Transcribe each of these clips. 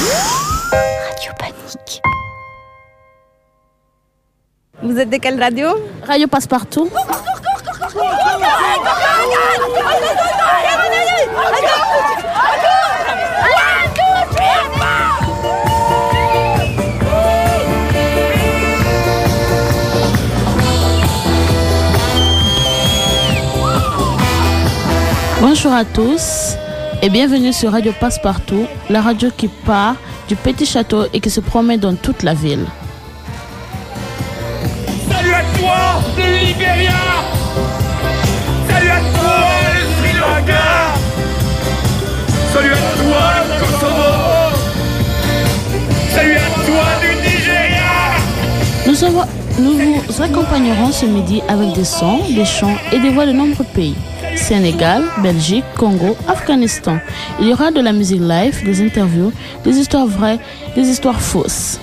Radio Panique. Vous êtes de quelle radio? Radio Passepartout. Bonjour à tous et bienvenue sur Radio Passepartout, la radio qui part du petit château et qui se promène dans toute la ville. Salut à toi, le Libéria Salut à toi, le Sri Lanka Salut à toi, le Kosovo Salut à toi, du Nigeria Nous, avons- nous vous accompagnerons ce midi avec des sons, des chants et des voix de nombreux pays. Sénégal, Belgique, Congo, Afghanistan. Il y aura de la musique live, des interviews, des histoires vraies, des histoires fausses.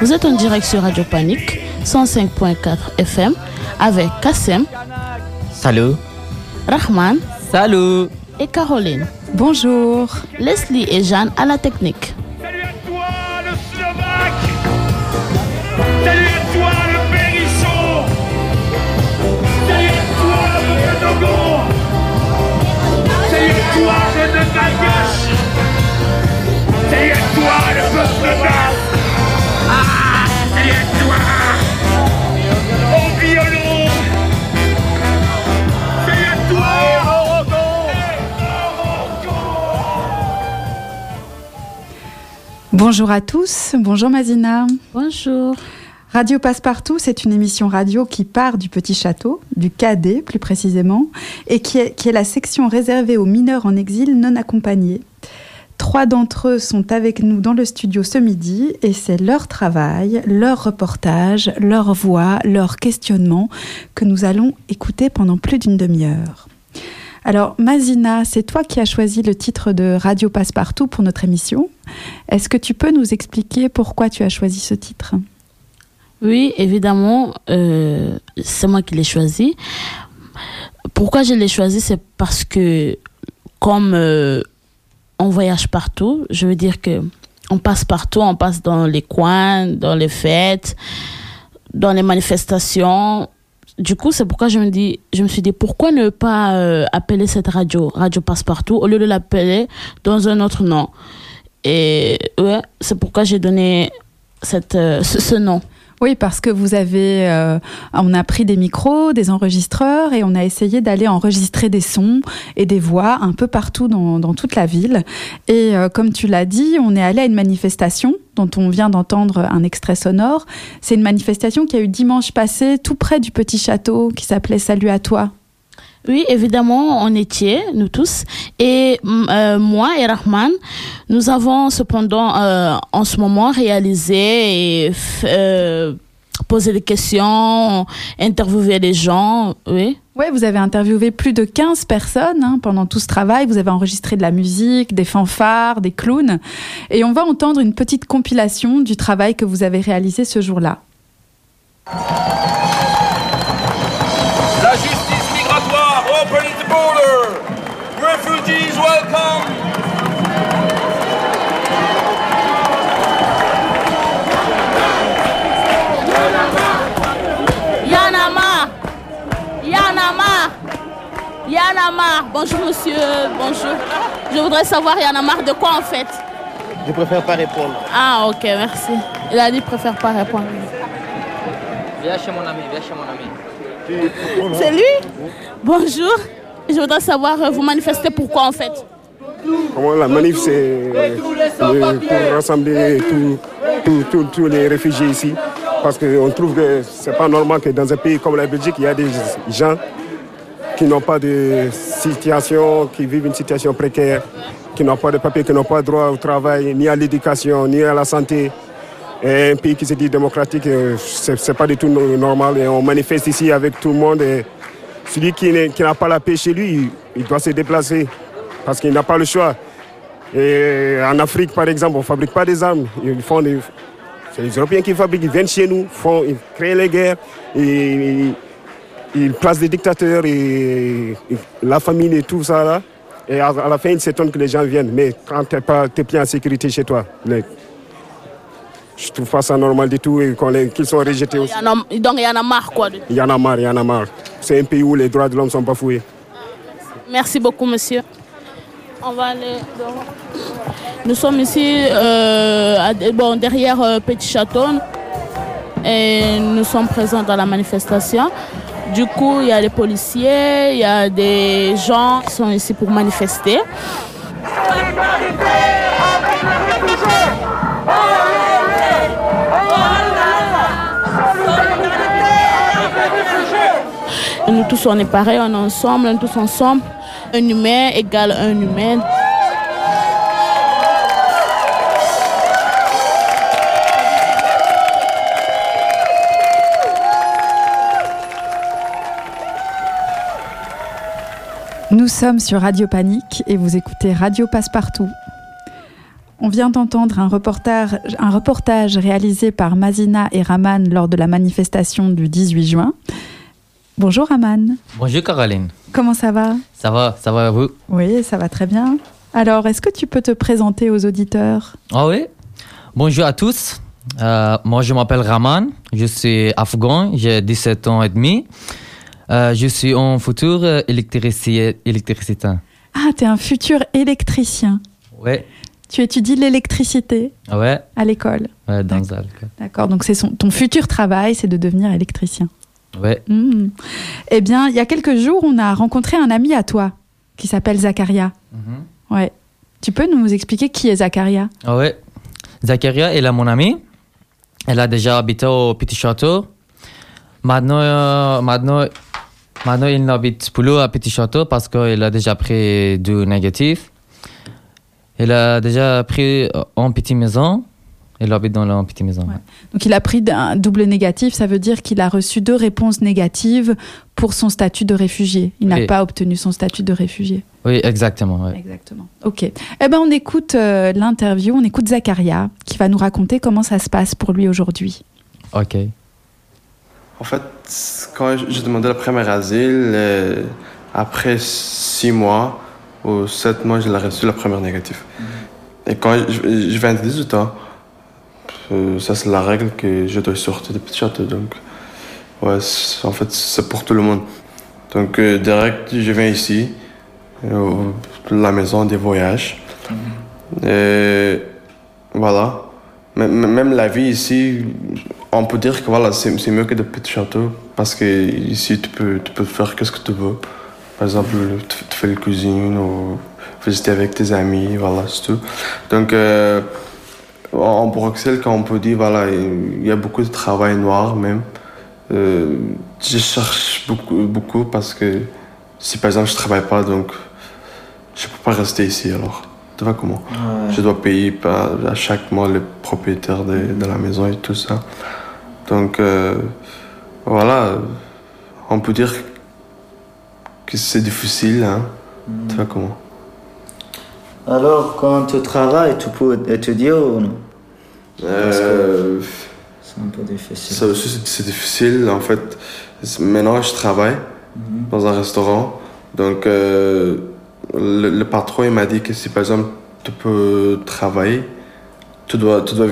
Vous êtes en direct sur Radio Panique 105.4 FM avec Kassem, Salut. Rahman Salut. et Caroline. Bonjour. Leslie et Jeanne à la technique. À toi, le Malgache Salut à toi, le peuple basque Ah, salut à toi Au violon Salut à toi Bonjour à tous. Bonjour Mazina. Bonjour. Radio Passepartout, c'est une émission radio qui part du Petit Château, du Cadet plus précisément, et qui est, la section réservée aux mineurs en exil non accompagnés. Trois d'entre eux sont avec nous dans le studio ce midi et c'est leur travail, leur reportage, leur voix, leur questionnement que nous allons écouter pendant plus d'une demi-heure. Alors Mazina, c'est toi qui as choisi le titre de Radio Passepartout pour notre émission. Est-ce que tu peux nous expliquer pourquoi tu as choisi ce titre? Oui, évidemment, euh, c'est moi qui l'ai choisi. Pourquoi je l'ai choisi, c'est parce que comme euh, on voyage partout, je veux dire que on passe partout, on passe dans les coins, dans les fêtes, dans les manifestations. Du coup, c'est pourquoi je me dis, je me suis dit pourquoi ne pas euh, appeler cette radio? Radio Passe-Partout au lieu de l'appeler dans un autre nom. Et ouais, c'est pourquoi j'ai donné cette, ce, ce nom. Oui, parce que vous avez, euh, on a pris des micros, des enregistreurs et on a essayé d'aller enregistrer des sons et des voix un peu partout dans, toute la ville. Et euh, comme tu l'as dit, on est allé à une manifestation dont on vient d'entendre un extrait sonore. C'est une manifestation qui a eu dimanche passé tout près du petit château qui s'appelait Salut à toi. Oui, évidemment, on était, nous tous. Et mm, euh, moi et Rahman, nous avons cependant euh, en ce moment réalisé et euh, posé des questions, interviewé les gens. Oui. Ouais, vous avez interviewé plus de 15 personnes hein, pendant tout ce travail. Vous avez enregistré de la musique, des fanfares, des clowns. Et on va entendre une petite compilation du travail que vous avez réalisé ce jour-là. Bonjour monsieur, bonjour. Je voudrais savoir Yanama de quoi en fait? Je préfère pas répondre. Ah ok, merci. Il a dit préfère pas répondre. Viens chez mon ami, viens chez mon ami. C'est lui? Bonjour. Je voudrais savoir, euh, vous manifestez pourquoi en fait? La manif, c'est euh, pour rassembler tous les réfugiés ici. Parce qu'on trouve que c'est pas normal que dans un pays comme la Belgique, il y a des gens qui n'ont pas de situation, qui vivent une situation précaire, qui n'ont pas de papier, qui n'ont pas droit au travail, ni à l'éducation, ni à la santé. Un pays qui se dit démocratique, euh, c'est pas du tout no- normal. Et on manifeste ici avec tout le monde. Celui qui n'a pas la paix chez lui, il- doit se déplacer parce qu'il n'a pas le choix. Et en Afrique, par exemple, on ne fabrique pas des armes. Ils font C'est les Européens qui fabriquent, ils viennent chez nous, font, ils créent les guerres, ils placent des dictateurs et, la famine et tout ça là. Et à, la fin, ils s'étonnent que les gens viennent. Mais quand tu n'es pas t'es bien en sécurité chez toi, je trouve pas ça normal du tout et qu'ils sont rejetés aussi. y en a- donc il y en a marre quoi. Il y en a marre, il y en a marre. C'est un pays où les droits de l'homme sont bafoués. Merci beaucoup, monsieur. On va aller. Nous sommes ici euh, à- bon, derrière euh, Petit Château et nous sommes présents dans la manifestation. Du coup, il y a les policiers, il y a des gens qui sont ici pour manifester. Et nous tous, on est pareils, on est ensemble, on est tous ensemble. Un humain égale un humain. Nous sommes sur Radio Panique et vous écoutez Radio Passepartout. On vient d'entendre un reportage, un reportage réalisé par Mazina et Raman lors de la manifestation du 18 juin. Bonjour Raman, Bonjour Caroline. comment ça va? Ça va, ça va vous? Oui, ça va très bien. Alors, est-ce que tu peux te présenter aux auditeurs? Ah oui Bonjour à tous. Euh, moi, je m'appelle Raman. Je suis afghan. J'ai 17 ans et demi. Euh, je suis un futur électrici- électricien. Ah, tu es un futur électricien. Ouais, Tu étudies l'électricité? Ouais, à l'école. ouais, dans D'accord. donc c'est ton futur travail, c'est de devenir électricien. Ouais. Hmm. Eh bien, il y a quelques jours, on a rencontré un ami à toi qui s'appelle Zacharia. Mhm. Ouais. Tu peux nous expliquer qui est Zacharia? Ah ouais. Zakaria, elle est mon amie. Elle a déjà habité au Petit Château. Maintenant, euh, maintenant, maintenant il n'habite plus à Petit Château parce qu'il a déjà pris du négatif. Il a déjà pris euh, en petite maison. Il habite dans la petite maison. Ouais. Donc, il a pris un double négatif, ça veut dire qu'il a reçu deux réponses négatives pour son statut de réfugié. Il n'a Oui. pas obtenu son statut de réfugié. Oui, exactement. ouais. Exactement. Ok. Eh ben, on écoute euh, l'interview, on écoute Zacharia qui va nous raconter comment ça se passe pour lui aujourd'hui. Ok. En fait, quand j'ai demandé le premier asile, euh, après six mois ou sept mois, j'ai reçu le premier négatif. Et quand je, je viens de 18 ans, euh, ça c'est la règle que je dois sortir de petit château. Donc, ouais, en fait, c'est pour tout le monde. Donc, euh, direct, je viens ici, euh, la maison des voyages. Et voilà. M- Même la vie ici, on peut dire que voilà, c'est mieux que de petits châteaux parce que ici tu peux, tu peux faire qu'est-ce que tu veux. Par exemple, tu, tu fais la cuisine ou visiter avec tes amis, voilà, c'est tout. Donc, en Bruxelles, quand on peut dire, voilà, il y a beaucoup de travail noir même. Euh, je cherche beaucoup, beaucoup parce que si par exemple je travaille pas, donc je peux pas rester ici alors. Tu vois comment? Je dois payer par- à chaque mois le propriétaire de, de la maison et tout ça. Donc euh, voilà, on peut dire que c'est difficile, hein. Tu vois comment? Alors, quand tu travailles, tu peux étudier ou non? Euh, C'est un peu difficile. Ça aussi, c'est- difficile. En fait, maintenant, je travaille dans un restaurant. Donc, euh, le, le patron, il m'a dit que si, par exemple, tu peux travailler, tu dois, tu dois,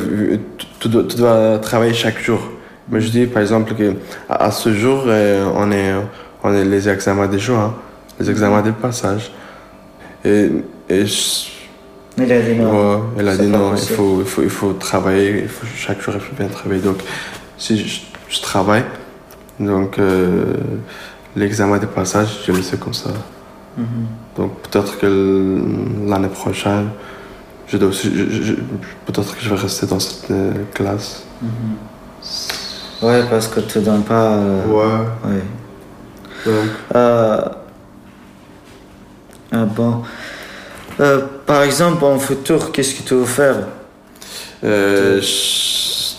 tu, dois, tu dois travailler chaque jour. Mais je dis, par exemple, que à, à ce jour, euh, on est, on est les examens des jours, hein, les examens de passage. Et, et je- Il a dit non. Ouais, elle a dit non, il faut, il, faut, il faut travailler, il faut, chaque jour il faut bien travailler. Donc, si je, je travaille, donc euh, l'examen de passage, je le sais comme ça. Mhm. Donc, peut-être que l'année prochaine, je dois aussi, je- je- je- peut-être que je vais rester dans cette euh, classe. Ouais, parce que tu donnes pas. euh, Ouais. ouais. Donc, ah bon. Euh, par exemple, en futur, qu'est-ce que tu veux faire? Euh,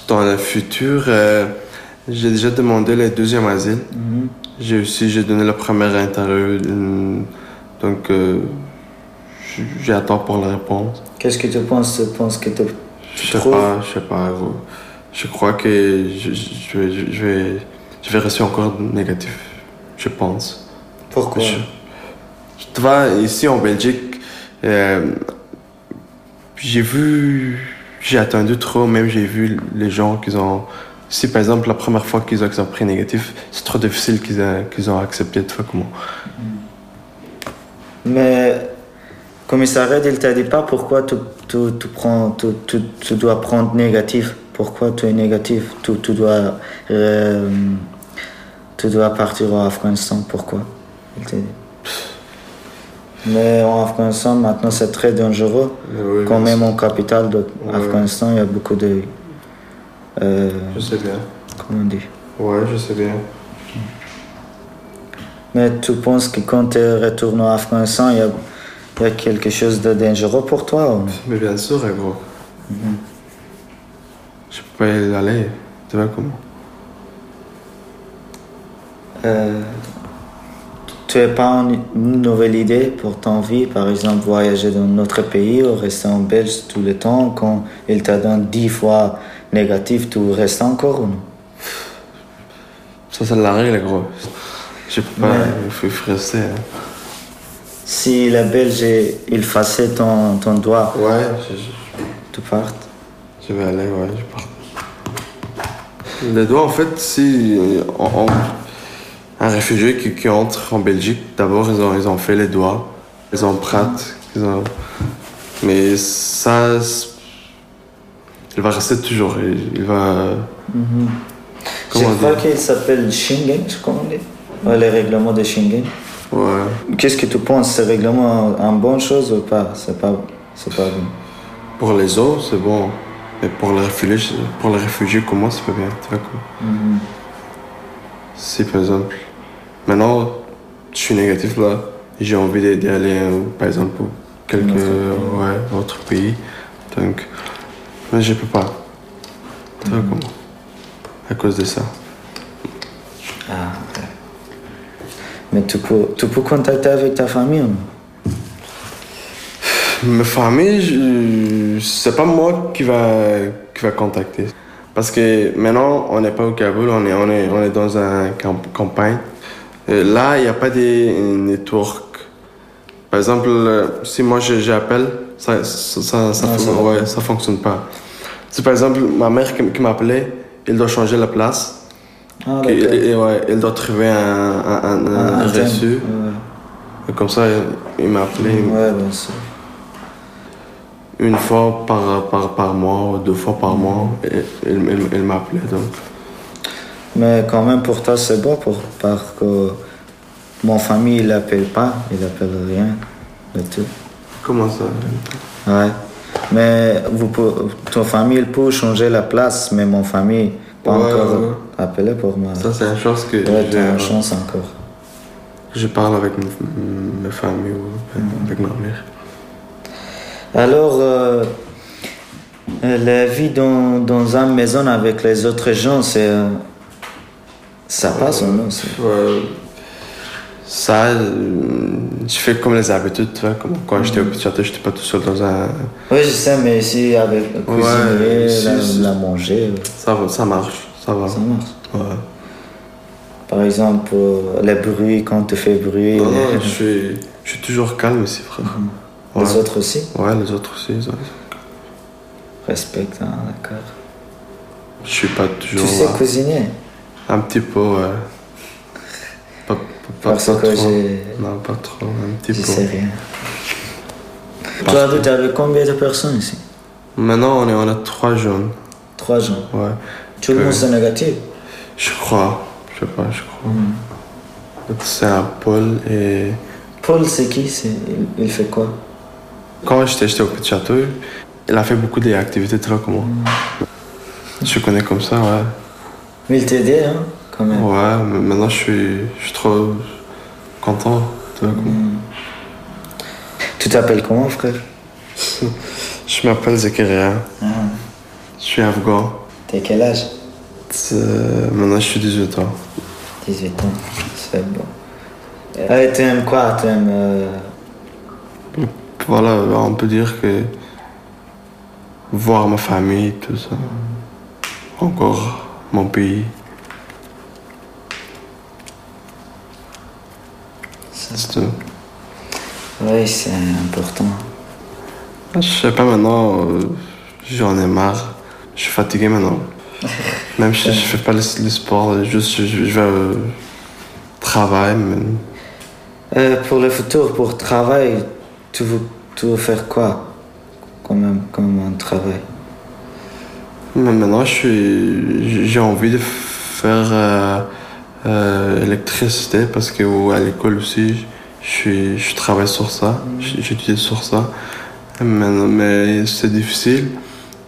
dans le futur, euh, j'ai déjà demandé le deuxième asile. Mhm. J'ai aussi j'ai donné la première interview, donc euh, j'attends pour la réponse. Qu'est-ce que tu penses Tu penses que tu. Je sais pas, je sais pas. Je crois que je, je, vais, je, vais, je vais rester encore négatif, je pense. Pourquoi? Je- Tu vois, ici en Belgique, euh, j'ai vu, j'ai attendu trop, même j'ai vu les gens qui ont. Si par exemple la première fois qu'ils ont, pris négatif, c'est trop difficile qu'ils ont accepté, tu vois comment. Mais commissaire Red, il t'a dit pas pourquoi tu, prends, tu, dois prendre négatif. Pourquoi tu es négatif? Tu, dois, euh, tu dois partir en Afghanistan. Pourquoi? Il t'a dit. Mais en Afghanistan, maintenant, c'est très dangereux. Oui, Quand même en capitale de Ouais. Afghanistan, il y a beaucoup de... euh, Je sais bien. comment on dit? Ouais, je sais bien. Mais tu penses que quand tu retournes en Afghanistan, il y a, y a quelque chose de dangereux pour toi ou- Mais bien sûr, gros. Je peux pas y aller, tu vois comment? Euh, tu n'as pas une nouvelle idée pour ton vie, par exemple voyager dans notre pays ou rester en Belge tout le temps quand il t'a donné 10 fois négatif, tu restes encore ou non? Ça, c'est la règle, gros. Je peux pas, il faut, il faut rester. hein. Si la Belge, il faisait ton, ton doigt, Ouais, je, je- tu partes? je vais aller, ouais, je pars. Les doigts, en fait, si on- on- un réfugié qui, qui entre en Belgique, d'abord, ils ont, ils ont fait les doigts, ont pratent, ils ont... mais ça, c'est- il va rester toujours, il, va... Je Comment crois qu'il s'appelle Schengen, je crois on dit. Ouais, les règlements de Schengen. Ouais. Qu'est-ce que tu penses, ce règlement une bonne chose ou pas? C'est pas, c'est pas bon. Pour les autres, c'est bon. Mais pour les réfugiés, pour les réfugiés comme moi, c'est pas bien. Tu vois quoi. Si par exemple, maintenant, je suis négatif là, j'ai envie d'y aller, euh, par exemple, pour quelques autre ouais, autres pays. Donc, mais je peux pas. Tu vois comment? À cause de ça. Ah, ouais. Mais tu peux, tu peux contacter avec ta famille ou non Ma famille, c'est pas moi qui va, qui va contacter. Parce que maintenant, on n'est pas au Kaboul, on est, on est, on est dans une campagne. Euh, là, il n'y a pas de network. Par exemple, euh, si moi j'appelle, ça ça, ça, ça, Non, fon- ça va ouais, ça fonctionne pas. Si par exemple, ma mère qui, qui m'appelait, elle doit changer la place. Ah, Et- et- ouais, elle doit trouver un, un, un- Ah, reçu. Ouais, Et comme ça, il m'a appelé. ouais bien sûr. une fois par, par, par mois ou deux fois par mois, et- elle, elle, elle m'appelait donc. Mais quand même, pour toi, c'est bon pour, parce que mon famille, il appelle pas, il appelle rien de tout. Comment ça? Ouais. Mais vous, ton famille, il peut changer la place, mais mon famille, pas Ouais, encore ouais. appelé pour moi. Ça, c'est une chose que Ouais, j'ai- une chance encore. je parle avec ma famille ou avec ma mère. Alors, euh, euh, la vie dans, dans une maison avec les autres gens, c'est. euh, ça passe ou non c'est- Ouais. Ça, euh, je fais comme les habitudes, tu vois. Comme quand j'étais au petit château, j'étais pas tout seul dans un. Oui, je sais, mais ici, avec le cuisinier, ici, la, manger, euh, Ça, va- ça marche, ça va. ça marche. Ouais. Par exemple, euh, les bruits, quand tu fais bruit, Non, les, non, je suis, je suis toujours calme ici, frère. les Ouais. autres aussi? Ouais, les autres aussi. ils ont- respectent, hein, d'accord. Je suis pas Tu toujours sais là. cuisiner? Un petit peu, ouais. Pas, pas, pas, trop. j'ai- Non, pas trop, un petit peu. sais rien. Tu as vu avec combien de personnes ici? Maintenant, on est, on a trois jeunes. Trois gens. Ouais. Tout le Euh, monde c'est négatif? Je crois. Je sais pas, je crois. Hmm. C'est un Paul et. Paul, c'est qui? Il, fait quoi? Quand j'étais au petit château, il a fait beaucoup d'activités, tu vois comment. Je connais comme ça, ouais. Mais il t'aidait, hein, quand même. Ouais, mais maintenant je suis, je suis trop content. Hmm. Tu t'appelles comment, frère? Je m'appelle Zakaria, ah. je suis afghan. T'as quel âge? Maintenant je suis 18 ans. 18 ans. C'est bon. Ah, t'aimes quoi? T'aimes. euh, Voilà, on peut dire que voir ma famille, tout ça. Encore mon pays. C'est tout. Oui, c'est important. Je sais pas maintenant, euh, j'en ai marre. Je suis fatigué maintenant. Même si je fais pas le, le sport, juste je, je vais au travail. mais- Euh, pour le futur, pour travail, tu veux, tu veux faire quoi? Comme un travail Mais maintenant, j'ai envie de faire euh, euh, électricité parce que à l'école aussi, je, je travaille sur ça, j- j'étudie sur ça. Mais, mais c'est difficile,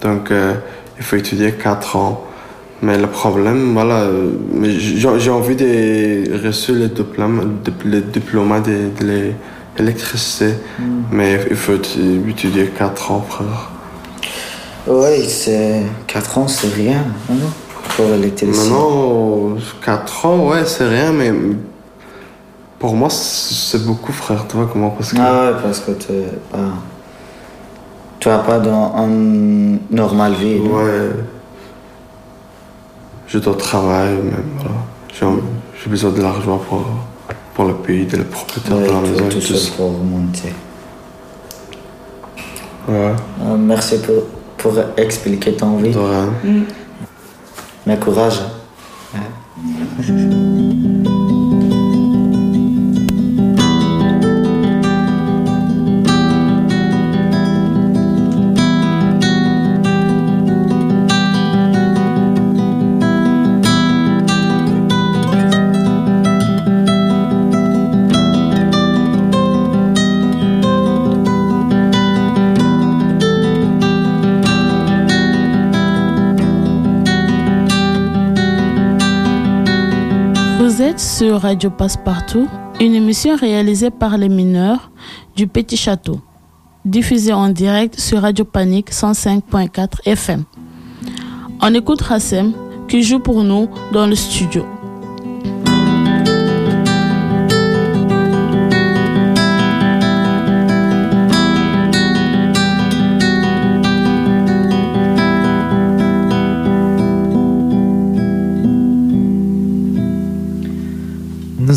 donc euh, il faut étudier 4 ans. Mais le problème, voilà, euh, j'ai envie de reçu le diplôme, le diplôme de, de l'électricité, mais il faut étudier 4 ans, frère. Oui, c'est 4 ans, c'est rien, non Pour l'électricité. Maintenant, 4 ans, ouais, c'est rien, mais pour moi, c'est beaucoup, frère. Tu vois comment Parce que. Ah ouais, parce que tu pas. Tu n'as pas dans une normale vie. non? Ouais. Je dois travailler, même, voilà. J'ai- besoin de l'argent pour, pour le pays, de la propriétaire Ouais, de la maison tout tout ça. pour remonter. Ouais, Euh, merci pour, pour expliquer ton vie. Mais courage. Vous Radio Passepartout, une émission réalisée par les mineurs du Petit Château, diffusée en direct sur Radio Panique 105.4 FM. On écoute Rassem qui joue pour nous dans le studio.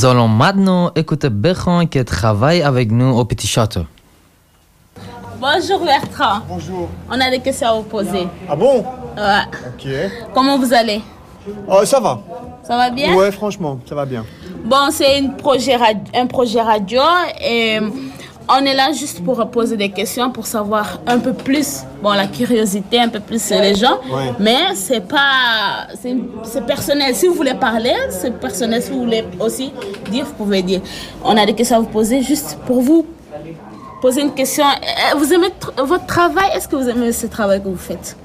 Nous allons maintenant écouter Bertrand qui travaille avec nous au Petit Château. Bonjour Bertrand. Bonjour. On a des questions à vous poser. Ah bon? Ouais. Ok. Comment vous allez? Oh, ça va. Ça va bien? Ouais, franchement, ça va bien. Bon, c'est une projet rad- un projet radio et on est là juste pour poser des questions pour savoir un peu plus, bon, la curiosité, un peu plus sur les gens. Ouais. Mais c'est pas, c'est c'est personnel. Si vous voulez parler, c'est personnel. Si vous voulez aussi dire, vous pouvez dire. On a des questions à vous poser juste pour vous poser une question. Euh, Vous aimez tr- votre travail? Est-ce que vous aimez ce travail que vous faites?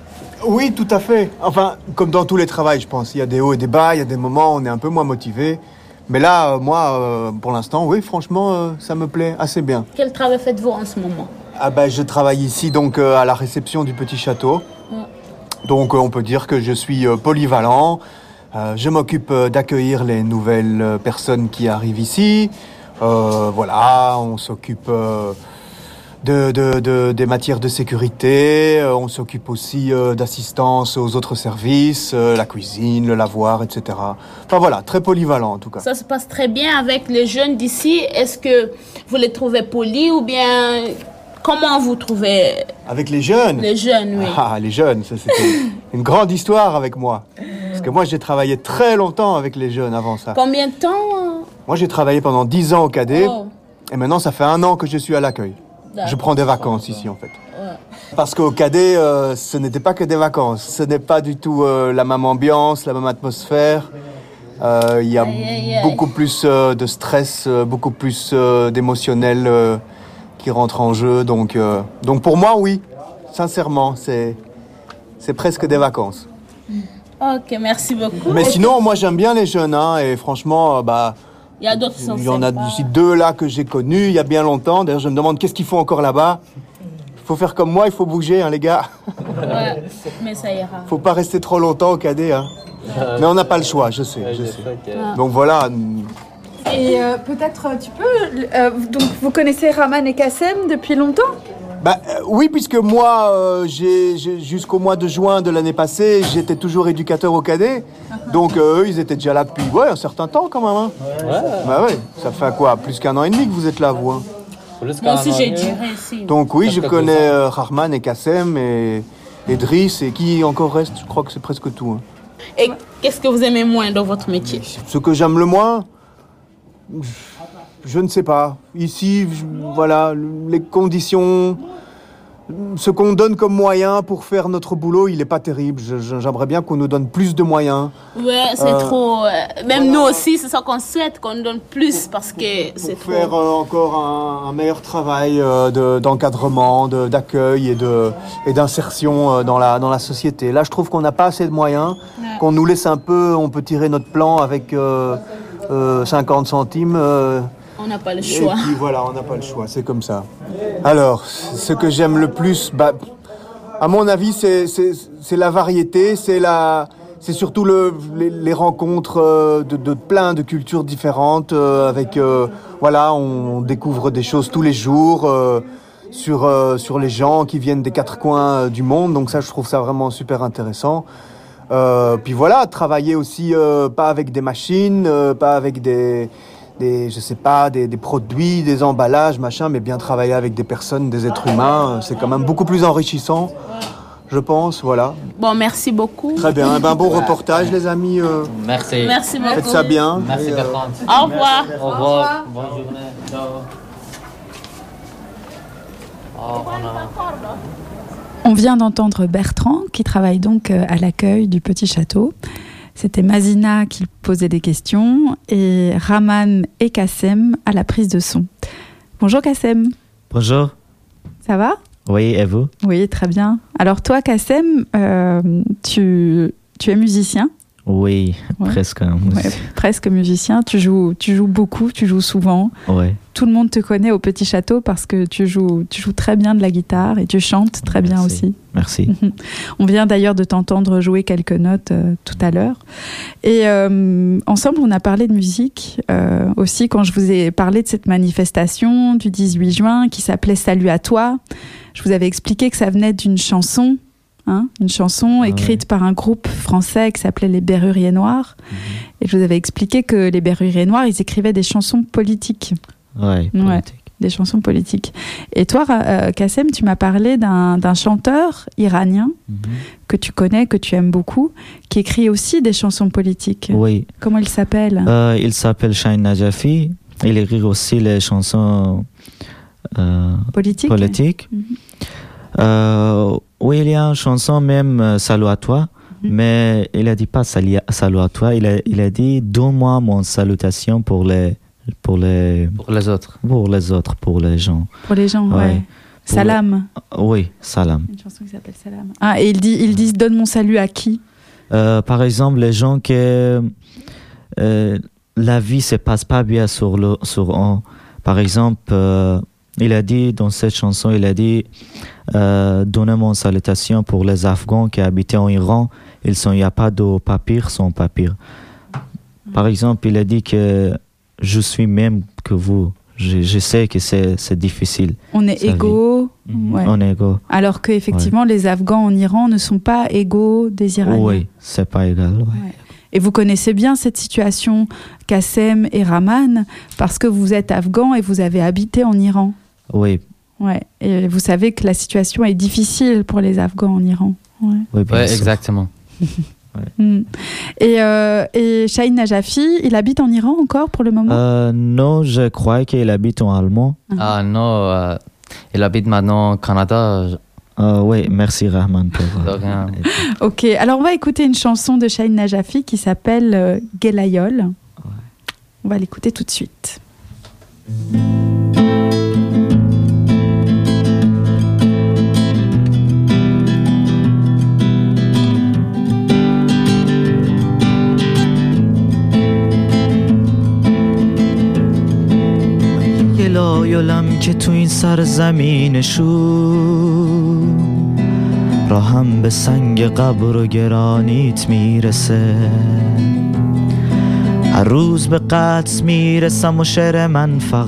Oui, tout à fait. Enfin, comme dans tous les travails, je pense. Il y a des hauts et des bas, il y a des moments où on est un peu moins motivé. Mais là, euh, moi, euh, pour l'instant, oui, franchement, euh, ça me plaît assez bien. Quel travail faites-vous en ce moment? Ah ben, je travaille ici donc à la réception du petit château. Donc, on peut dire que je suis polyvalent. Je m'occupe d'accueillir les nouvelles personnes qui arrivent ici. Voilà, on s'occupe de, de- de- des matières de sécurité. Euh, on s'occupe aussi euh, d'assistance aux autres services, euh, la cuisine, le lavoir, etc. Enfin voilà, très polyvalent en tout cas. Ça se passe très bien avec les jeunes d'ici. Est-ce que vous les trouvez polis ou bien comment vous trouvez? Avec les jeunes? les jeunes oui. Ah, les jeunes, ça c'était une grande histoire avec moi. Parce que moi j'ai travaillé très longtemps avec les jeunes avant ça. Combien de temps euh, Moi j'ai travaillé pendant 10 ans au cadet Oh, et maintenant ça fait un an que je suis à l'accueil. Je prends des vacances ici en fait. Parce qu'au cadet, euh, ce n'était pas que des vacances. Ce n'est pas du tout euh, la même ambiance, la même atmosphère. Euh, Il y a beaucoup plus de stress, beaucoup plus d'émotionnel qui rentre en jeu. Donc, donc pour moi, oui, sincèrement, c'est c'est presque des vacances. Ok, merci beaucoup. Mais sinon, moi j'aime bien les jeunes, hein, et franchement, bah, il y a d'autres qui sont il y en a d'ici deux là que j'ai connus il y a bien longtemps. D'ailleurs, je me demande qu'est-ce qu'ils font encore là-bas. Il faut faire comme moi, il faut bouger, hein, les gars. Ouais, mais ça ira. faut pas rester trop longtemps au cadet. Hein. Mais on n'a pas le choix, je sais, je sais. Donc voilà, Et euh, peut-être euh, tu peux. euh, donc vous connaissez Raman et Kassem depuis longtemps? Bah, euh, oui, puisque moi, euh, j'ai, j'ai- jusqu'au mois de juin de l'année passée, j'étais toujours éducateur au cadet. Donc euh, eux, ils étaient déjà là depuis ouais, un certain temps quand même. Hein. Bah ouais, ça fait quoi Plus qu'un an et demi que vous êtes là, vous. hein. Moi aussi, j'ai duré ici. Donc oui, je Presque connais deux euh, Rahman et Kassem et, et Driss et qui encore reste, je crois que c'est presque tout. hein. Et qu'est-ce que vous aimez moins dans votre métier? Ce que j'aime le moins, je ne sais pas. Ici, je- voilà, les conditions, ce qu'on donne comme moyen pour faire notre boulot, il n'est pas terrible. J'aimerais bien qu'on nous donne plus de moyens. Ouais, c'est Euh, trop. Même nous aussi, c'est ça qu'on souhaite, qu'on donne plus parce que c'est pour faire trop. euh, encore un, un meilleur travail euh, de- d'encadrement, de- d'accueil et de- et d'insertion dans, la, dans la société. Là, je trouve qu'on n'a pas assez de moyens, Ouais. qu'on nous laisse un peu, on peut tirer notre plan avec euh, euh, 50 centimes. On n'a pas le et choix. puis voilà, on n'a pas le choix, c'est comme ça. Alors, ce que j'aime le plus, bah, à mon avis, c'est- la variété, c'est la, c'est surtout le, les, les rencontres euh, de, de plein de cultures différentes. euh, avec, euh, voilà, on découvre des choses tous les jours euh, sur sur les gens qui viennent des quatre coins du monde. Donc ça, je trouve ça vraiment super intéressant. Puis voilà, travailler aussi pas avec des machines, pas avec des, des je sais pas, des, des produits, des emballages, machin, mais bien travailler avec des personnes, des êtres humains, euh, c'est quand même beaucoup plus enrichissant, je pense. Voilà. Bon, merci beaucoup. Très bien. Eh ben, bon reportage, les amis. euh, Merci. Merci beaucoup. faites ça bien. Merci Et, euh, Bertrand. Au revoir. Au revoir. Bonne journée. Ciao. Oh, on a- On vient d'entendre Bertrand qui travaille donc euh, à l'accueil du petit château. C'était Mazina qui posait des questions et Raman et Kassem à la prise de son. Bonjour Kassem, Bonjour. ça va? Oui, et vous? Oui, très bien. Alors toi Kassem, euh, tu, tu es musicien, Oui, Ouais. presque. Ouais, presque musicien, tu joues, tu joues beaucoup, tu joues souvent. Ouais. Tout le monde te connaît au petit château parce que tu joues, tu joues très bien de la guitare et tu chantes très bien aussi. Merci. On vient d'ailleurs de t'entendre jouer quelques notes euh, tout à l'heure. Et euh, ensemble, on a parlé de musique euh, aussi quand je vous ai parlé de cette manifestation du 18 juin qui s'appelait Salut à toi. Je vous avais expliqué que ça venait d'une chanson, hein, une chanson Ah écrite par un groupe français qui s'appelait Les Berruriers Noirs. Et je vous avais expliqué que les Berruriers Noirs, ils écrivaient des chansons politiques Ouais. Des chansons politiques. Et toi, euh, Kassem, tu m'as parlé d'un chanteur iranien Mhm. que tu connais, que tu aimes beaucoup, qui écrit aussi des chansons politiques. Oui. Comment il s'appelle? Euh, il s'appelle Shahin Najafi. Il écrit aussi les chansons euh, Politique politiques. Mhm. Euh, oui, il y a une chanson même, euh, Salut à toi. Mhm. Mais il a dit pas salut à, salut à toi. Il a, il a dit donne-moi mon salutation pour les, pour les, Pour les autres. pour les autres, pour les gens. Pour les gens, ouais. Ouais. Pour Salam. Oui, salam. Une chanson qui s'appelle Salam. Ah, et ils dit, ils disent donne mon salut à qui? Euh, par exemple, les gens qui euh, la vie se passe pas bien sur le sur eux. Par exemple, euh, il a dit dans cette chanson, il a dit euh, donnez mon salutation pour les Afghans qui habitaient en Iran. Ils sont, il n'y a pas de papier sans papier. Par exemple, il a dit que je suis même que vous. Je, je sais que c'est difficile. On est égaux. Mhm. ouais. On est égaux. Alors que effectivement, les Afghans en Iran ne sont pas égaux des Iraniens. Oui, c'est pas égal. ouais. Et vous connaissez bien cette situation, Kassem et Rahman, parce que vous êtes afghan et vous avez habité en Iran. Oui, Ouais. Et vous savez que la situation est difficile pour les Afghans en Iran. Ouais. oui, bien Ouais, sûr. exactement. Et, euh, et Shahin Najafi, il habite en Iran encore pour le moment? Euh, non, je crois qu'il habite en allemand. Ah non, euh, il habite maintenant au Canada. Euh, oui, merci Rahman pour. euh, De rien. Ok, alors on va écouter une chanson de Shahin Najafi qui s'appelle euh, Gelayol. On va l'écouter tout de suite. که تو این سرزمین شو راهم به سنگ قبر و گرانیت می‌رسه. هر روز به قطع می‌رسم و شعر من فقط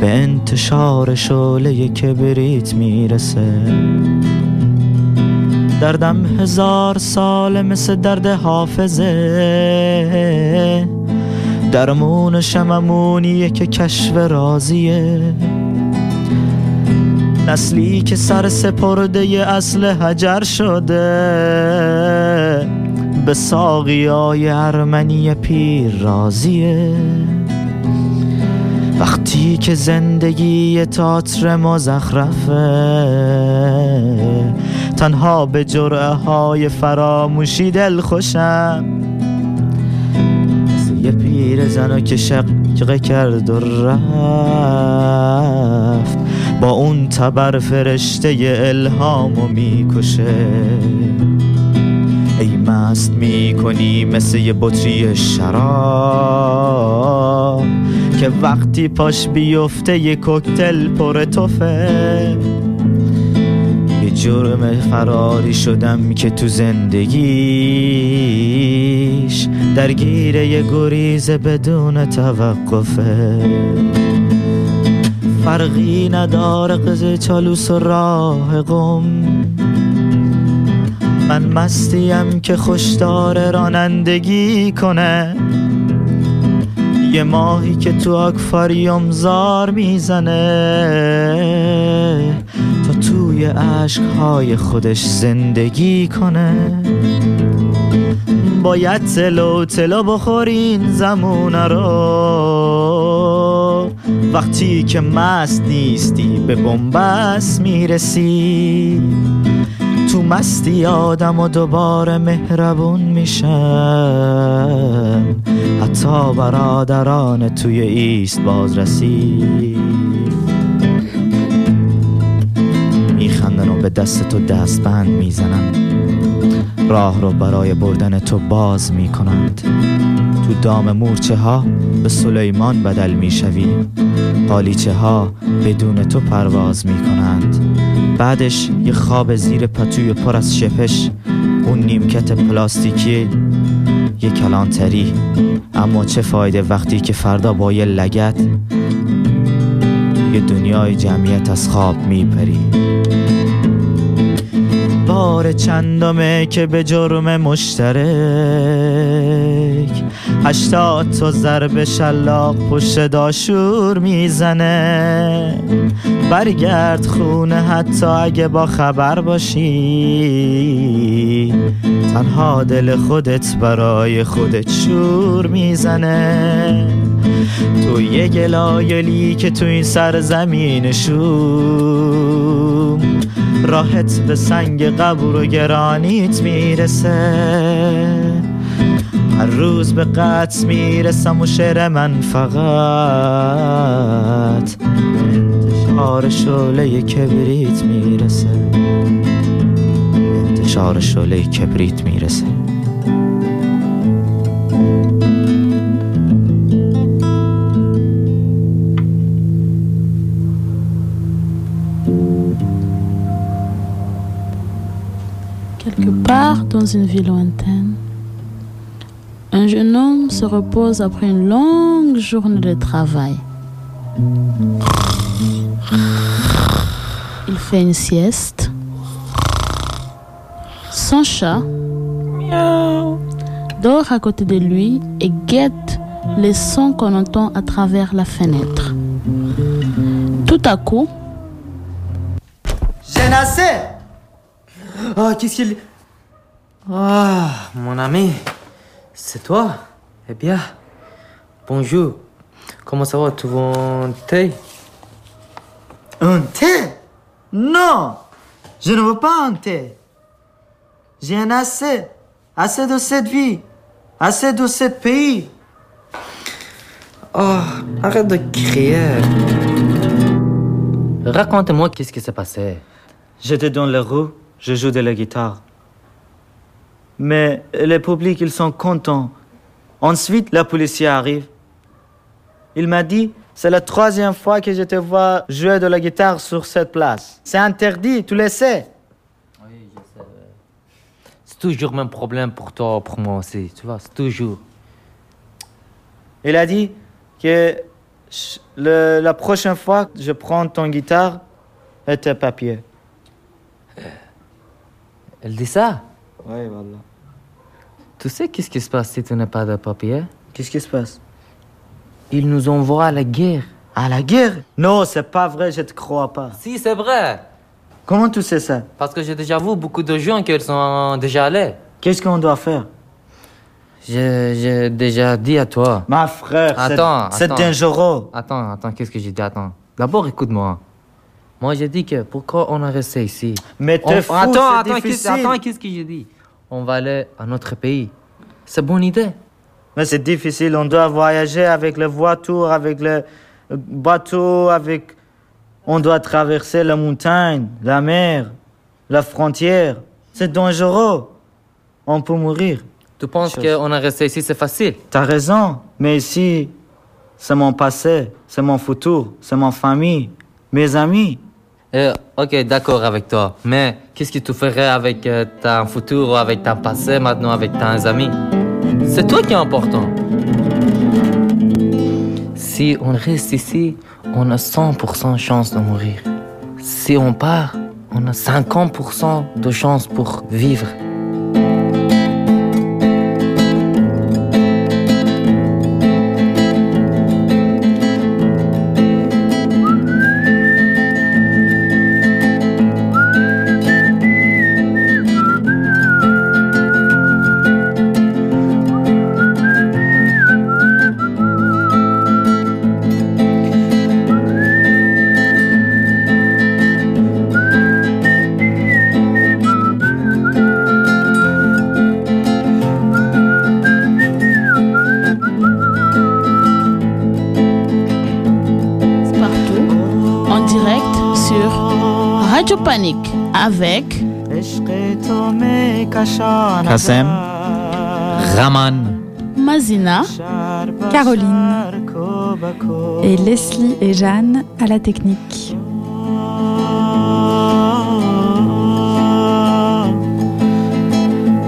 به انتشار شعله کبریت می‌رسه. دردم هزار ساله مثل درد حافظه. درمون شممونیه که کشف رازیه نسلی که سر سپرده اصل حجر شده. به ساقی های ارمنی پیر رازیه وقتی که زندگی تاتر مزخرفه تنها به جرعه های فراموشی دل خوشم پیر زنو که شقیقه کرد و رفت. با اون تبر فرشته الهامو می‌کشه. ای مست می‌کنی مثل یه بطری شراب که وقتی پاش بیفته یه کوکتل پر توفه. جرم فراری شدم که تو زندگیش. درگیر یه گریز بدون توقفه فرقی نداره قضه چالوس و راه قم. من مستیم که خوشدار رانندگی کنه. یه ماهی که تو آکواریوم زار می‌زنه. توی عشقهای خودش زندگی کنه. باید تلو تلو بخورین زمونه رو. وقتی که مست نیستی به بنبست می‌رسی. تو مستی آدم و دوباره مهربون میشن. حتی برادران توی ایست بازرسی. به دست تو دستبند می‌زنن راه رو برای بردن تو باز می‌کنند. تو دام مورچه ها به سلیمان بدل می‌شوی. قالیچه ها بدون تو پرواز می‌کنند. بعدش یه خواب زیر پتوی پر از شپش اون نیمکت پلاستیکی یه کلانتری. اما چه فایده وقتی که فردا با یه لگت یه دنیای جمعیت از خواب میپری. بار چندمه که به جرم مشترک. هشتاد تا ضرب شلاق پشت داشور می‌زنه. برگرد خونه حتی اگه با خبر باشی. تنها دل خودت برای خودت شور می‌زنه. تو یه گلایلی که تو این سرزمین شوم راحت به سنگ قبر و گرانیت می‌رسه. هر روز به قطع می‌رسم و شعر من فقط. انتشار شعله کبریت می‌رسه. انتشار شعله کبریت می‌رسه. Quelque part dans une ville lointaine, un jeune homme se repose après une longue journée de travail. Il fait une sieste. Son chat dort à côté de lui et guette les sons qu'on entend à travers la fenêtre. Tout à coup, J'ai Oh, qu'est-ce qu'il... Ah, mon ami, c'est toi? Eh bien, bonjour. Comment ça va, tu veux un thé? Un thé? Non Je ne veux pas un thé. J'ai un assez. Assez de cette vie. Assez de ce pays. Oh, arrête de crier. Raconte-moi qu'est-ce qui s'est passé. J'étais dans la rue, je joue de la guitare. Mais le public, ils sont contents. Ensuite, la police arrive. Il m'a dit, c'est la troisième fois que je te vois jouer de la guitare sur cette place. C'est interdit, tu le sais. C'est toujours le même problème pour toi, pour moi aussi, tu vois, c'est toujours. Il a dit que le- la prochaine fois, je prends ton guitare et tes papiers. Elle dit ça? Oui, voilà. Tu sais qu'est-ce qui se passe si tu n'as pas de papier? Qu'est-ce qui se passe? Il nous envoie à la guerre. À la guerre? Non, c'est pas vrai, je te crois pas. Si, c'est vrai. Comment tu sais ça? Parce que j'ai déjà vu beaucoup de gens qui sont déjà allés. Qu'est-ce qu'on doit faire? J'ai déjà dit à toi. Ma frère, c'est- dangereux. Attends, attends, qu'est-ce que j'ai dit? Attends. D'abord, écoute-moi. Moi, j'ai dit que pourquoi on a resté ici? Mais t'es fou, Attends, attends, qu'est-ce attends, qu'est-ce que j'ai dit? On va aller à notre pays. C'est bonne idée. Mais c'est difficile, on doit voyager avec les voitures, avec le bateau, avec... On doit traverser la montagne, la mer, la frontière. C'est dangereux. On peut mourir. Tu penses qu'on a resté ici, c'est facile? T'as raison, mais ici, c'est mon passé, c'est mon futur, c'est mon famille, mes amis. Euh, ok, d'accord avec toi. Mais qu'est-ce que tu ferais avec euh, ton futur avec ton passé, maintenant avec tes amis? C'est toi qui est important. Si on reste ici, on a 100% chance de mourir. Si on part, on a 50% de chance pour vivre. Radio Panique avec Kassem, Raman, Mazina, Caroline et Leslie et Jeanne à la technique.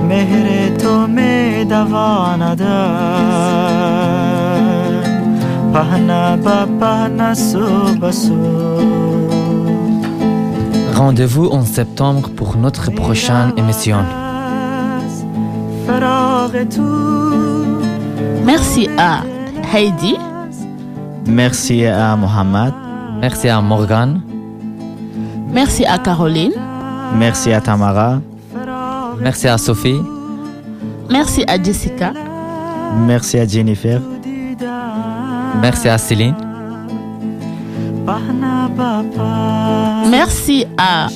مهر تو می دواند پهنا با پهنا سو بسو Rendez-vous en septembre pour notre prochaine émission. Merci à Heidi. Merci à Mohamed. Merci à Morgan. Merci à Caroline. Merci à Tamara. Merci à Sophie. Merci à Jessica. Merci à Jennifer. Merci à Céline. Merci à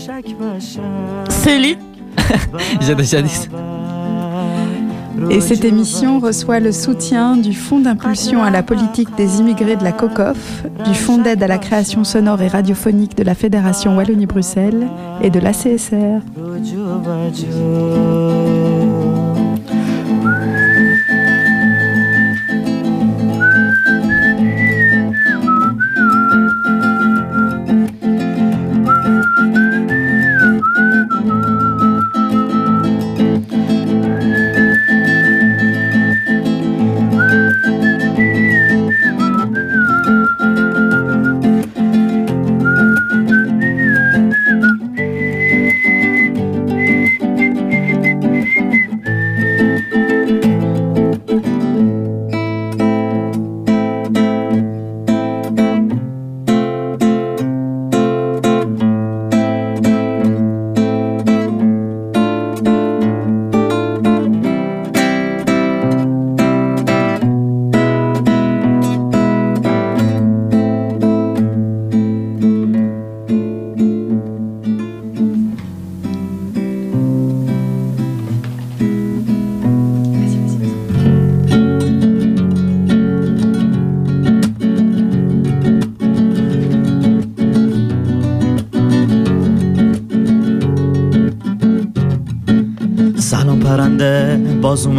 Céline. Et cette émission reçoit le soutien du Fonds d'impulsion à la politique des immigrés de la COCOF, du Fonds d'aide à la création sonore et radiophonique de la Fédération Wallonie-Bruxelles et de l'ACSR.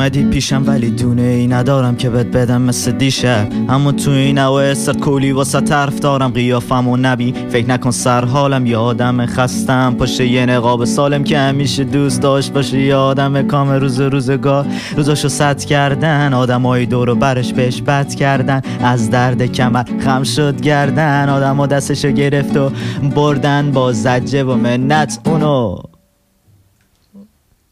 اومدی پیشم ولی دونه ای ندارم که بهت بدم مثل دیشب. اما تو این اوه کولی واسه طرف دارم قیافم و نبی فکر نکن سر حالم یه آدم خستم. پشت یه نقاب سالم که همیشه دوست داشت باشه. یه آدم کام روز روزگار. روزاشو صد کردن آدمای دور و برش بهش بد کردن. از درد کمر خم شد گردن. آدم دستشو گرفت و بردن با زجه و منت. اونو